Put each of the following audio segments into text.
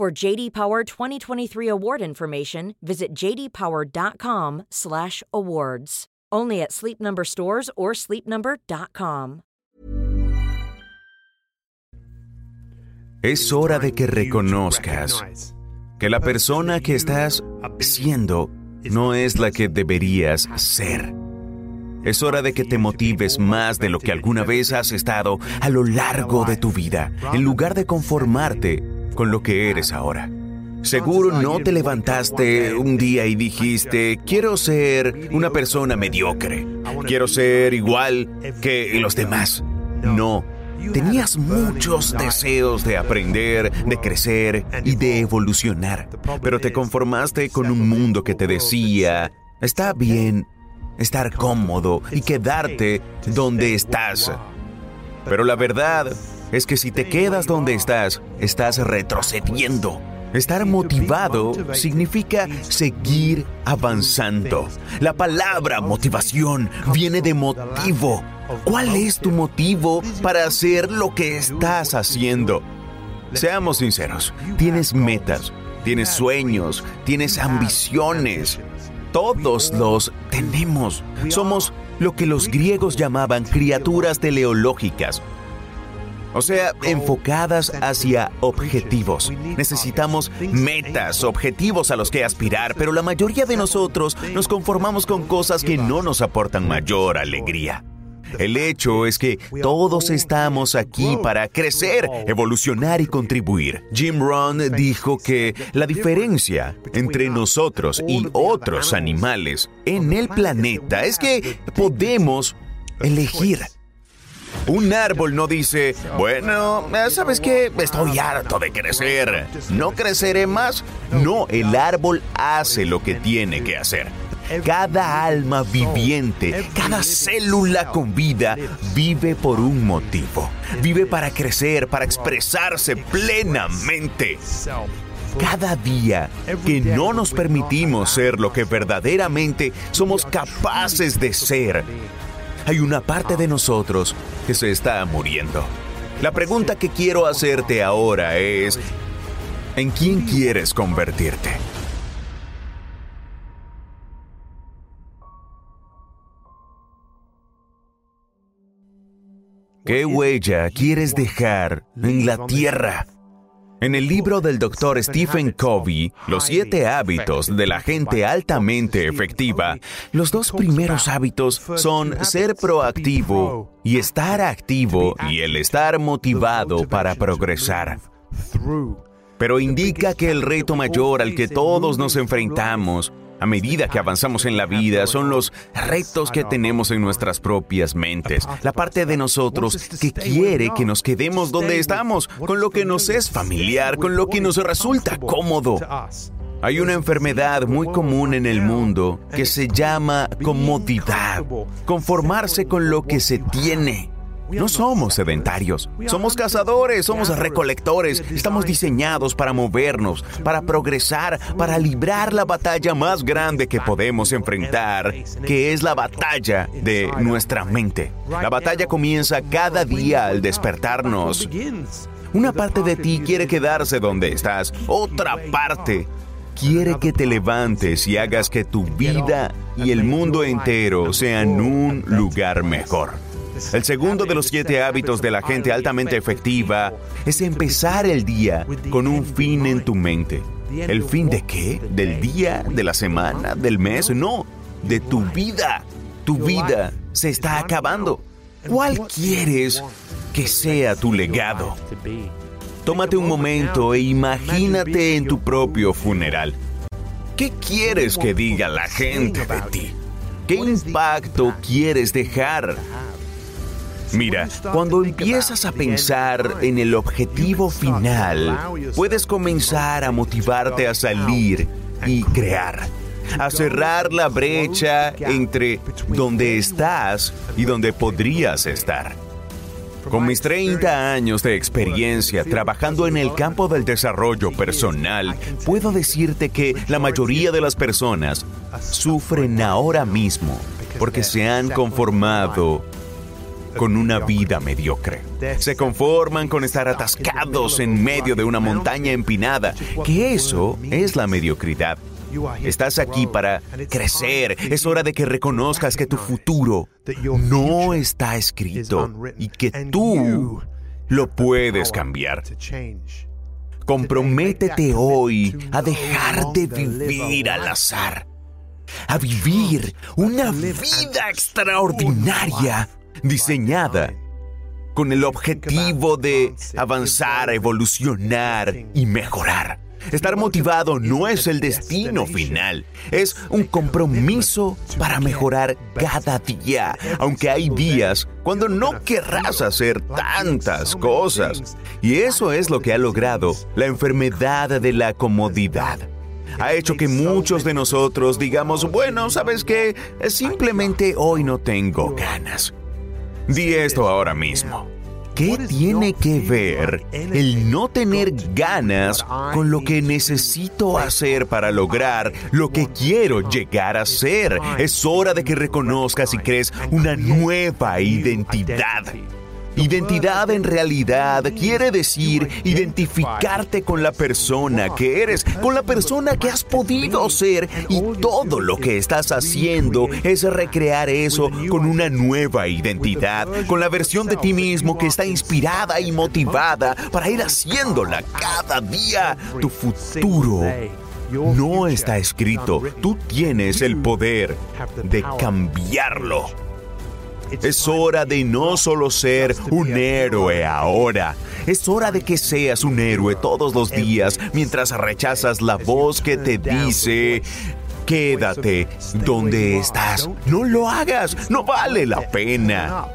For JD Power 2023 award information, visit jdpower.com/awards. Only at Sleep Number stores or sleepnumber.com. Es hora de que reconozcas que la persona que estás siendo no es la que deberías ser. Es hora de que te motives más de lo que alguna vez has estado a lo largo de tu vida, en lugar de conformarte con lo que eres ahora. Seguro no te levantaste un día y dijiste, quiero ser una persona mediocre, quiero ser igual que los demás. No, tenías muchos deseos de aprender, de crecer y de evolucionar, pero te conformaste con un mundo que te decía, está bien estar cómodo y quedarte donde estás. Pero la verdad es que si te quedas donde estás, estás retrocediendo. Estar motivado significa seguir avanzando. La palabra motivación viene de motivo. ¿Cuál es tu motivo para hacer lo que estás haciendo? Seamos sinceros, tienes metas, tienes sueños, tienes ambiciones. Todos los tenemos. Somos lo que los griegos llamaban criaturas teleológicas o sea, enfocadas hacia objetivos. Necesitamos metas, objetivos a los que aspirar, pero la mayoría de nosotros nos conformamos con cosas que no nos aportan mayor alegría. El hecho es que todos estamos aquí para crecer, evolucionar y contribuir. Jim Rohn dijo que la diferencia entre nosotros y otros animales en el planeta es que podemos elegir un árbol no dice, bueno, ¿sabes qué? Estoy harto de crecer. ¿No creceré más? No, el árbol hace lo que tiene que hacer. Cada alma viviente, cada célula con vida vive por un motivo. Vive para crecer, para expresarse plenamente. Cada día que no nos permitimos ser lo que verdaderamente somos capaces de ser, hay una parte de nosotros que se está muriendo. La pregunta que quiero hacerte ahora es, ¿en quién quieres convertirte? ¿Qué huella quieres dejar en la tierra? En el libro del doctor Stephen Covey, Los siete hábitos de la gente altamente efectiva, los dos primeros hábitos son ser proactivo y estar activo y el estar motivado para progresar. Pero indica que el reto mayor al que todos nos enfrentamos a medida que avanzamos en la vida son los retos que tenemos en nuestras propias mentes, la parte de nosotros que quiere que nos quedemos donde estamos, con lo que nos es familiar, con lo que nos resulta cómodo. Hay una enfermedad muy común en el mundo que se llama comodidad, conformarse con lo que se tiene. No somos sedentarios, somos cazadores, somos recolectores, estamos diseñados para movernos, para progresar, para librar la batalla más grande que podemos enfrentar, que es la batalla de nuestra mente. La batalla comienza cada día al despertarnos. Una parte de ti quiere quedarse donde estás, otra parte quiere que te levantes y hagas que tu vida y el mundo entero sean un lugar mejor. El segundo de los siete hábitos de la gente altamente efectiva es empezar el día con un fin en tu mente. ¿El fin de qué? ¿Del día? ¿De la semana? ¿Del mes? No, de tu vida. Tu vida se está acabando. ¿Cuál quieres que sea tu legado? Tómate un momento e imagínate en tu propio funeral. ¿Qué quieres que diga la gente de ti? ¿Qué impacto quieres dejar? Mira, cuando empiezas a pensar en el objetivo final, puedes comenzar a motivarte a salir y crear, a cerrar la brecha entre donde estás y donde podrías estar. Con mis 30 años de experiencia trabajando en el campo del desarrollo personal, puedo decirte que la mayoría de las personas sufren ahora mismo porque se han conformado con una vida mediocre. Se conforman con estar atascados en medio de una montaña empinada, que eso es la mediocridad. Estás aquí para crecer. Es hora de que reconozcas que tu futuro no está escrito y que tú lo puedes cambiar. Comprométete hoy a dejar de vivir al azar, a vivir una vida extraordinaria diseñada con el objetivo de avanzar, evolucionar y mejorar. Estar motivado no es el destino final, es un compromiso para mejorar cada día, aunque hay días cuando no querrás hacer tantas cosas. Y eso es lo que ha logrado la enfermedad de la comodidad. Ha hecho que muchos de nosotros digamos, bueno, ¿sabes qué? Simplemente hoy no tengo ganas. Di esto ahora mismo. ¿Qué tiene que ver el no tener ganas con lo que necesito hacer para lograr lo que quiero llegar a ser? Es hora de que reconozcas y crees una nueva identidad. Identidad en realidad quiere decir identificarte con la persona que eres, con la persona que has podido ser y todo lo que estás haciendo es recrear eso con una nueva identidad, con la versión de ti mismo que está inspirada y motivada para ir haciéndola cada día. Tu futuro no está escrito, tú tienes el poder de cambiarlo. Es hora de no solo ser un héroe ahora. Es hora de que seas un héroe todos los días mientras rechazas la voz que te dice, quédate donde estás. No lo hagas, no vale la pena.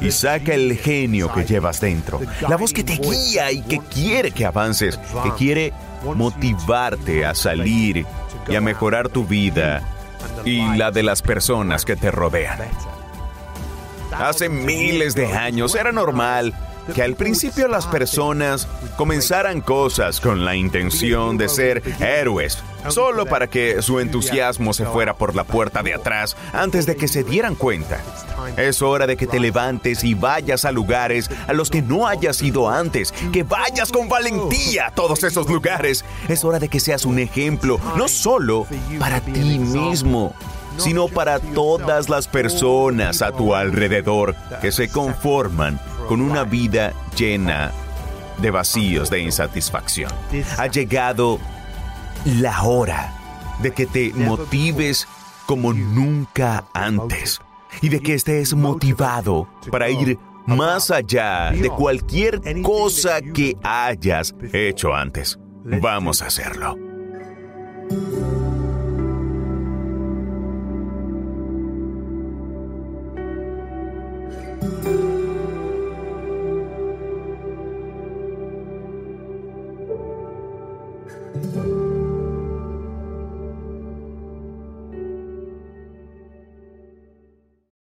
Y saca el genio que llevas dentro. La voz que te guía y que quiere que avances, que quiere motivarte a salir y a mejorar tu vida y la de las personas que te rodean. Hace miles de años era normal que al principio las personas comenzaran cosas con la intención de ser héroes, solo para que su entusiasmo se fuera por la puerta de atrás antes de que se dieran cuenta. Es hora de que te levantes y vayas a lugares a los que no hayas ido antes, que vayas con valentía a todos esos lugares. Es hora de que seas un ejemplo, no solo para ti mismo, sino para todas las personas a tu alrededor que se conforman con una vida llena de vacíos de insatisfacción. Ha llegado la hora de que te motives como nunca antes y de que estés motivado para ir más allá de cualquier cosa que hayas hecho antes. Vamos a hacerlo.